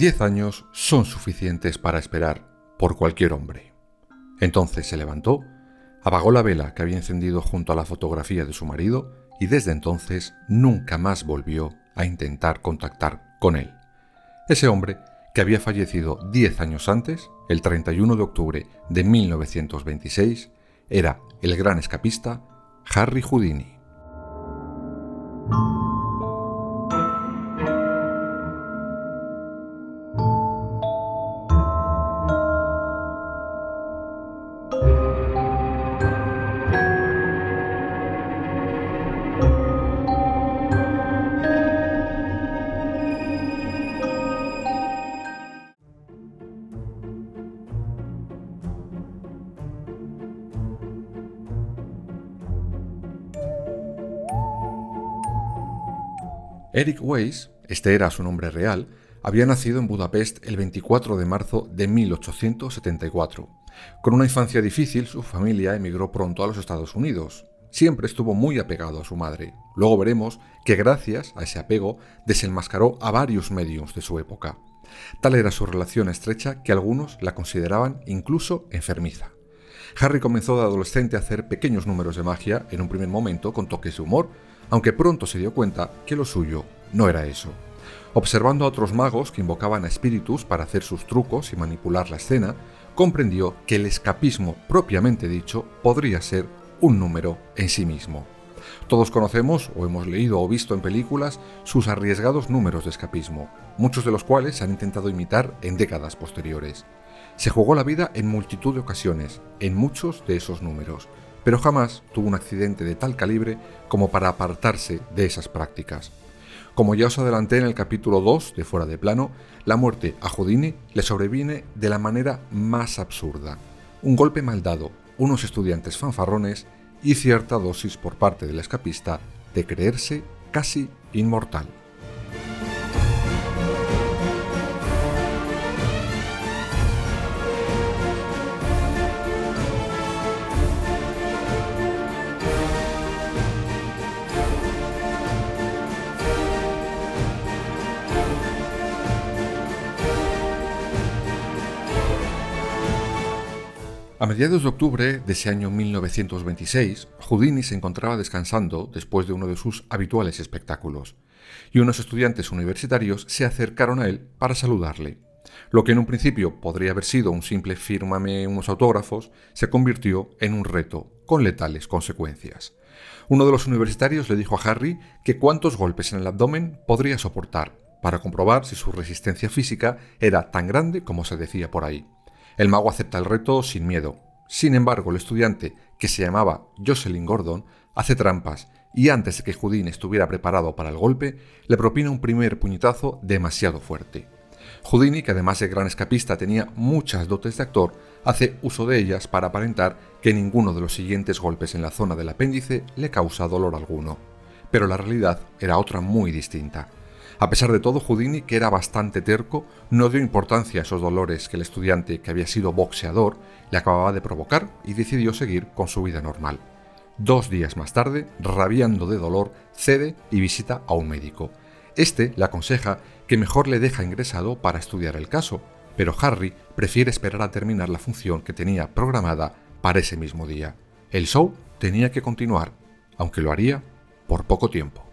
Diez años son suficientes para esperar por cualquier hombre. Entonces se levantó, apagó la vela que había encendido junto a la fotografía de su marido y desde entonces nunca más volvió a intentar contactar con él. Ese hombre, que había fallecido diez años antes, el 31 de octubre de 1926, era el gran escapista Harry Houdini. Eric Weiss, este era su nombre real, había nacido en Budapest el 24 de marzo de 1874. Con una infancia difícil, su familia emigró pronto a los Estados Unidos. Siempre estuvo muy apegado a su madre. Luego veremos que gracias a ese apego desenmascaró a varios medios de su época. Tal era su relación estrecha que algunos la consideraban incluso enfermiza. Harry comenzó de adolescente a hacer pequeños números de magia, en un primer momento con toques de humor, aunque pronto se dio cuenta que lo suyo no era eso. Observando a otros magos que invocaban a espíritus para hacer sus trucos y manipular la escena, comprendió que el escapismo propiamente dicho podría ser un número en sí mismo. Todos conocemos o hemos leído o visto en películas sus arriesgados números de escapismo, muchos de los cuales se han intentado imitar en décadas posteriores. Se jugó la vida en multitud de ocasiones, en muchos de esos números, pero jamás tuvo un accidente de tal calibre como para apartarse de esas prácticas. Como ya os adelanté en el capítulo 2 de Fuera de Plano, la muerte a Houdini le sobreviene de la manera más absurda. Un golpe mal dado, unos estudiantes fanfarrones y cierta dosis por parte del escapista de creerse casi inmortal. A mediados de octubre de ese año 1926, Houdini se encontraba descansando después de uno de sus habituales espectáculos, y unos estudiantes universitarios se acercaron a él para saludarle. Lo que en un principio podría haber sido un simple fírmame unos autógrafos, se convirtió en un reto, con letales consecuencias. Uno de los universitarios le dijo a Harry que cuántos golpes en el abdomen podría soportar, para comprobar si su resistencia física era tan grande como se decía por ahí. El mago acepta el reto sin miedo. Sin embargo, el estudiante, que se llamaba Jocelyn Gordon, hace trampas y antes de que Houdini estuviera preparado para el golpe, le propina un primer puñetazo demasiado fuerte. Houdini, que además de gran escapista tenía muchas dotes de actor, hace uso de ellas para aparentar que ninguno de los siguientes golpes en la zona del apéndice le causa dolor alguno. Pero la realidad era otra muy distinta. A pesar de todo, Houdini, que era bastante terco, no dio importancia a esos dolores que el estudiante, que había sido boxeador, le acababa de provocar y decidió seguir con su vida normal. Dos días más tarde, rabiando de dolor, cede y visita a un médico. Este le aconseja que mejor le deja ingresado para estudiar el caso, pero Harry prefiere esperar a terminar la función que tenía programada para ese mismo día. El show tenía que continuar, aunque lo haría por poco tiempo.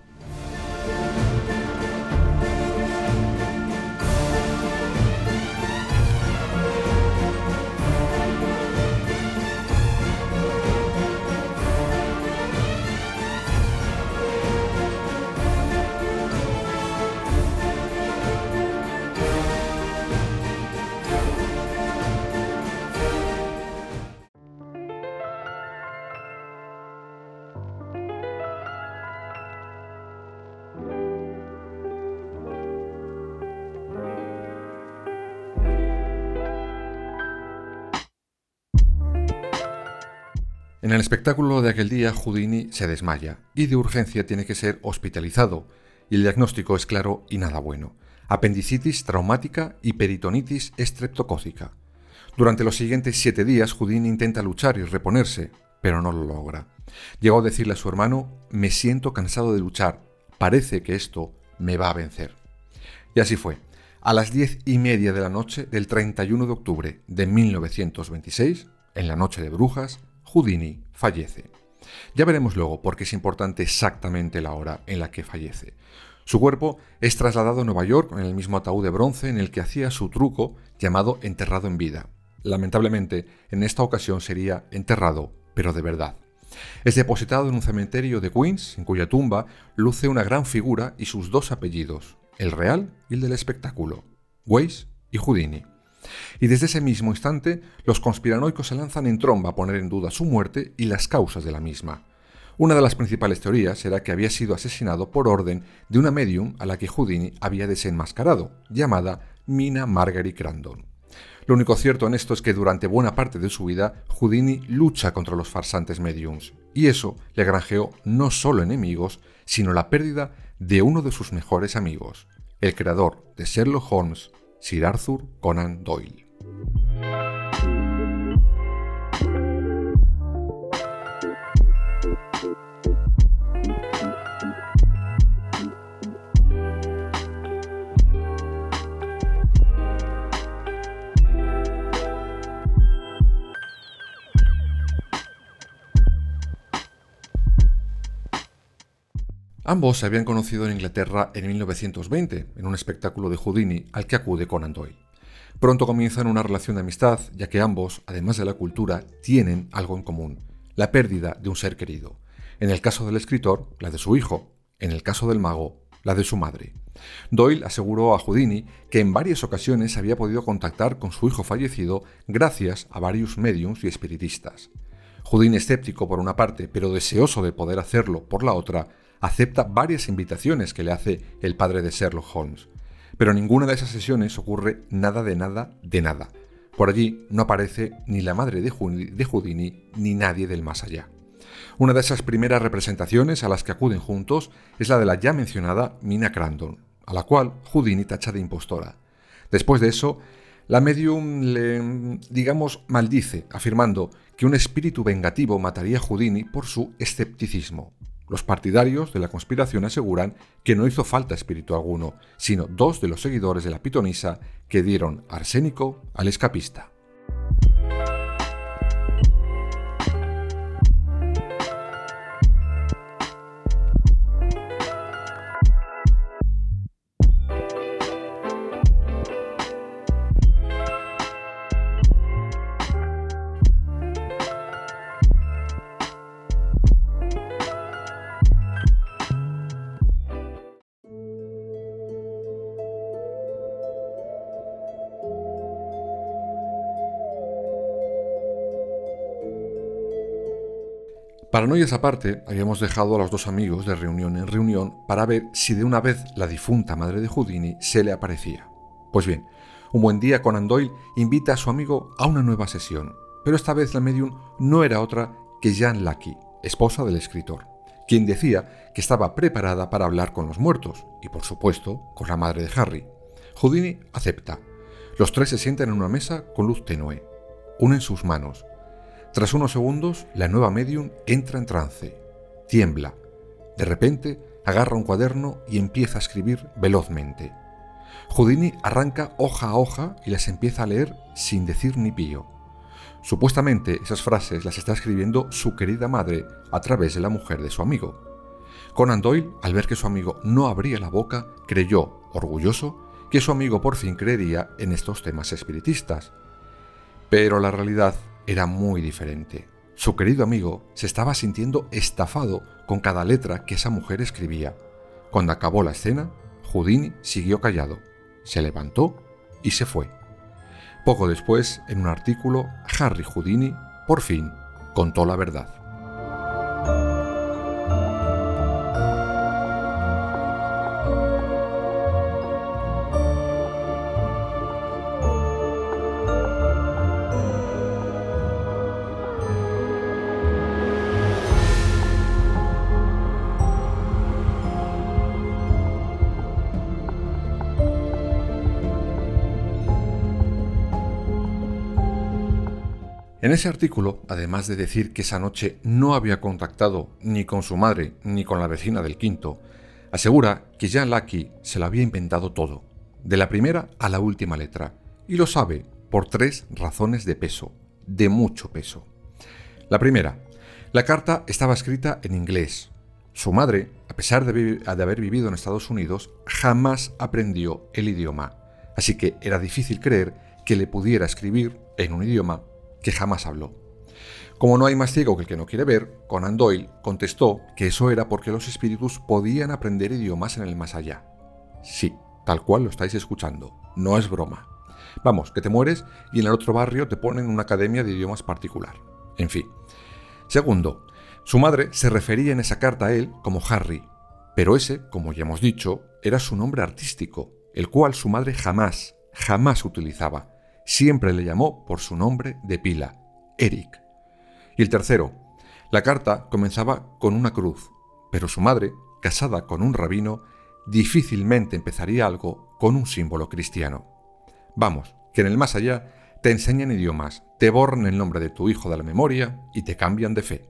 En el espectáculo de aquel día, Houdini se desmaya y de urgencia tiene que ser hospitalizado, y el diagnóstico es claro y nada bueno. Apendicitis traumática y peritonitis estreptocócica. Durante los siguientes siete días, Houdini intenta luchar y reponerse, pero no lo logra. Llegó a decirle a su hermano, me siento cansado de luchar, parece que esto me va a vencer. Y así fue. A las diez y media de la noche del 31 de octubre de 1926, en la noche de brujas, Houdini fallece. Ya veremos luego por qué es importante exactamente la hora en la que fallece. Su cuerpo es trasladado a Nueva York en el mismo ataúd de bronce en el que hacía su truco llamado enterrado en vida. Lamentablemente, en esta ocasión sería enterrado, pero de verdad. Es depositado en un cementerio de Queens, en cuya tumba luce una gran figura y sus dos apellidos, el real y el del espectáculo, Weiss y Houdini. Y desde ese mismo instante, los conspiranoicos se lanzan en tromba a poner en duda su muerte y las causas de la misma. Una de las principales teorías era que había sido asesinado por orden de una medium a la que Houdini había desenmascarado, llamada Mina Margaret Crandon. Lo único cierto en esto es que durante buena parte de su vida, Houdini lucha contra los farsantes mediums, y eso le granjeó no solo enemigos, sino la pérdida de uno de sus mejores amigos, el creador de Sherlock Holmes, Sir Arthur Conan Doyle. Ambos se habían conocido en Inglaterra en 1920, en un espectáculo de Houdini al que acude Conan Doyle. Pronto comienzan una relación de amistad, ya que ambos, además de la cultura, tienen algo en común, la pérdida de un ser querido. En el caso del escritor, la de su hijo, en el caso del mago, la de su madre. Doyle aseguró a Houdini que en varias ocasiones había podido contactar con su hijo fallecido gracias a varios mediums y espiritistas. Houdini escéptico por una parte, pero deseoso de poder hacerlo por la otra, acepta varias invitaciones que le hace el padre de Sherlock Holmes. Pero en ninguna de esas sesiones ocurre nada de nada de nada. Por allí no aparece ni la madre de, Houdini ni nadie del más allá. Una de esas primeras representaciones a las que acuden juntos es la de la ya mencionada Mina Crandon, a la cual Houdini tacha de impostora. Después de eso, la medium le, digamos, maldice, afirmando que un espíritu vengativo mataría a Houdini por su escepticismo. Los partidarios de la conspiración aseguran que no hizo falta espíritu alguno, sino dos de los seguidores de la pitonisa que dieron arsénico al escapista. Paranoias aparte, habíamos dejado a los dos amigos de reunión en reunión para ver si de una vez la difunta madre de Houdini se le aparecía. Pues bien, un buen día Conan Doyle invita a su amigo a una nueva sesión, pero esta vez la medium no era otra que Jean Lucky, esposa del escritor, quien decía que estaba preparada para hablar con los muertos y, por supuesto, con la madre de Harry. Houdini acepta. Los tres se sientan en una mesa con luz tenue. Unen sus manos tras unos segundos, la nueva medium entra en trance, tiembla. De repente, agarra un cuaderno y empieza a escribir velozmente. Houdini arranca hoja a hoja y las empieza a leer sin decir ni pío. Supuestamente esas frases las está escribiendo su querida madre a través de la mujer de su amigo. Conan Doyle, al ver que su amigo no abría la boca, creyó, orgulloso, que su amigo por fin creería en estos temas espiritistas. Pero la realidad era muy diferente. Su querido amigo se estaba sintiendo estafado con cada letra que esa mujer escribía. Cuando acabó la escena, Houdini siguió callado, se levantó y se fue. Poco después, en un artículo, Harry Houdini, por fin, contó la verdad. En ese artículo, además de decir que esa noche no había contactado ni con su madre ni con la vecina del quinto, asegura que Jean Lucky se lo había inventado todo, de la primera a la última letra, y lo sabe por tres razones de peso, de mucho peso. La primera, la carta estaba escrita en inglés. Su madre, a pesar de, haber vivido en Estados Unidos, jamás aprendió el idioma, así que era difícil creer que le pudiera escribir en un idioma que jamás habló. Como no hay más ciego que el que no quiere ver, Conan Doyle contestó que eso era porque los espíritus podían aprender idiomas en el más allá. Sí, tal cual lo estáis escuchando, no es broma. Vamos, que te mueres y en el otro barrio te ponen una academia de idiomas particular. En fin. Segundo, su madre se refería en esa carta a él como Harry, pero ese, como ya hemos dicho, era su nombre artístico, el cual su madre jamás, jamás utilizaba siempre le llamó por su nombre de pila, Eric. Y el tercero, la carta comenzaba con una cruz, pero su madre, casada con un rabino, difícilmente empezaría algo con un símbolo cristiano. Vamos, que en el más allá te enseñan idiomas, te borran el nombre de tu hijo de la memoria y te cambian de fe.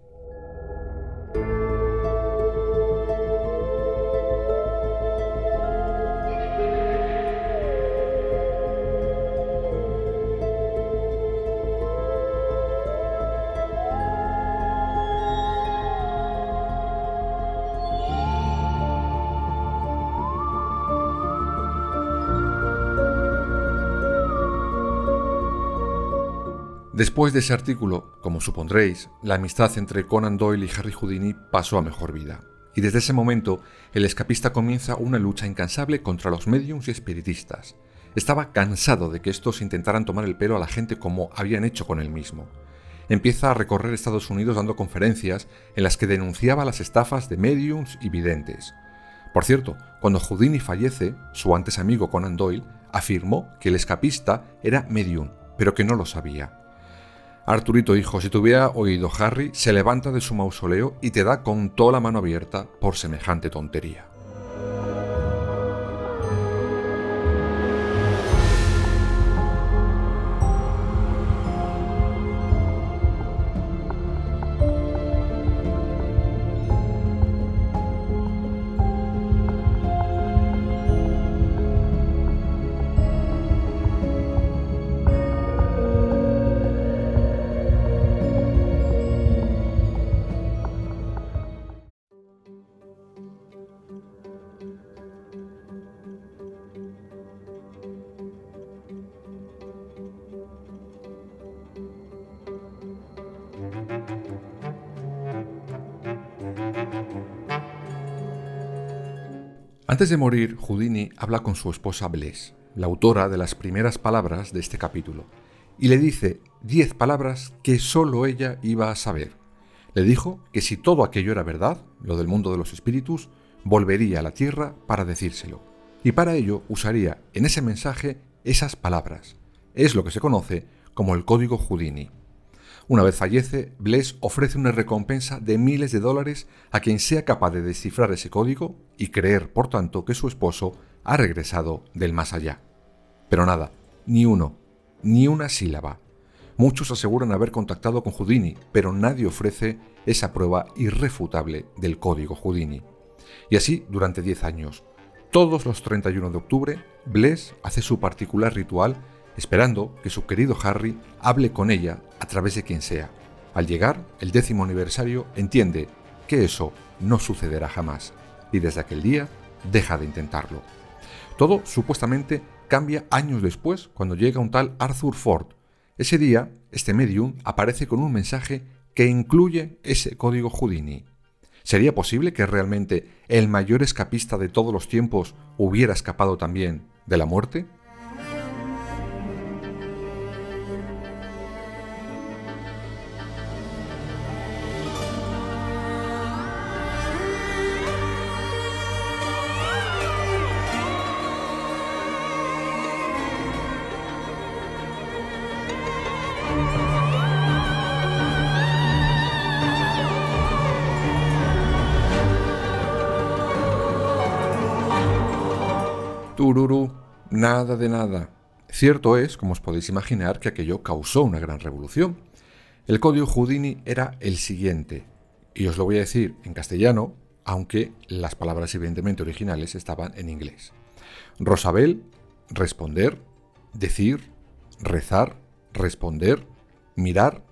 Después de ese artículo, como supondréis, la amistad entre Conan Doyle y Harry Houdini pasó a mejor vida. Y desde ese momento, el escapista comienza una lucha incansable contra los mediums y espiritistas. Estaba cansado de que estos intentaran tomar el pelo a la gente como habían hecho con él mismo. Empieza a recorrer Estados Unidos dando conferencias en las que denunciaba las estafas de mediums y videntes. Por cierto, cuando Houdini fallece, su antes amigo Conan Doyle afirmó que el escapista era medium, pero que no lo sabía. Arturito, hijo, si te hubiera oído Harry, se levanta de su mausoleo y te da con toda la mano abierta por semejante tontería. Antes de morir, Houdini habla con su esposa Bless, la autora de las primeras palabras de este capítulo, y le dice diez palabras que solo ella iba a saber. Le dijo que si todo aquello era verdad, lo del mundo de los espíritus, volvería a la Tierra para decírselo, y para ello usaría en ese mensaje esas palabras. Es lo que se conoce como el código Houdini. Una vez fallece, Bless ofrece una recompensa de miles de dólares a quien sea capaz de descifrar ese código y creer, por tanto, que su esposo ha regresado del más allá. Pero nada, ni uno, ni una sílaba. Muchos aseguran haber contactado con Houdini, pero nadie ofrece esa prueba irrefutable del código Houdini. Y así durante 10 años. Todos los 31 de octubre, Bless hace su particular ritual esperando que su querido Harry hable con ella a través de quien sea. Al llegar el décimo aniversario, entiende que eso no sucederá jamás y desde aquel día deja de intentarlo. Todo supuestamente cambia años después cuando llega un tal Arthur Ford. Ese día, este medium aparece con un mensaje que incluye ese código Houdini. ¿Sería posible que realmente el mayor escapista de todos los tiempos hubiera escapado también de la muerte? Tururú, nada de nada. Cierto es, como os podéis imaginar, que aquello causó una gran revolución. El código Houdini era el siguiente, y os lo voy a decir en castellano, aunque las palabras evidentemente originales estaban en inglés. Rosabel, responder, decir, rezar, responder, mirar,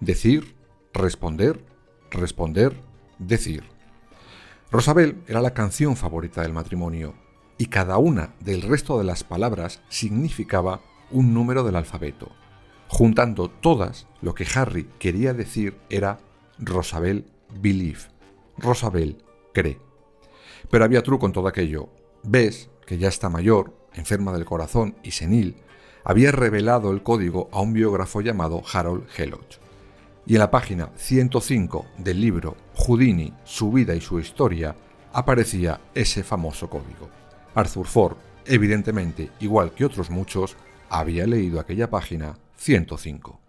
decir, responder, responder, decir. Rosabel era la canción favorita del matrimonio y cada una del resto de las palabras significaba un número del alfabeto. Juntando todas, lo que Harry quería decir era Rosabel believe. Rosabel cree. Pero había truco en todo aquello. Ves, que ya está mayor, enferma del corazón y senil, había revelado el código a un biógrafo llamado Harold Helloch y en la página 105 del libro Houdini, su vida y su historia aparecía ese famoso código. Arthur Ford, evidentemente, igual que otros muchos, había leído aquella página 105.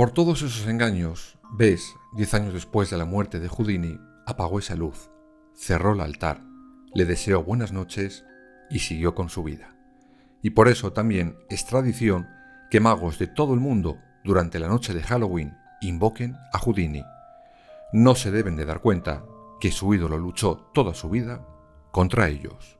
Por todos esos engaños, Bess, diez años después de la muerte de Houdini, apagó esa luz, cerró el altar, le deseó buenas noches y siguió con su vida. Y por eso también es tradición que magos de todo el mundo durante la noche de Halloween invoquen a Houdini. No se deben de dar cuenta que su ídolo luchó toda su vida contra ellos.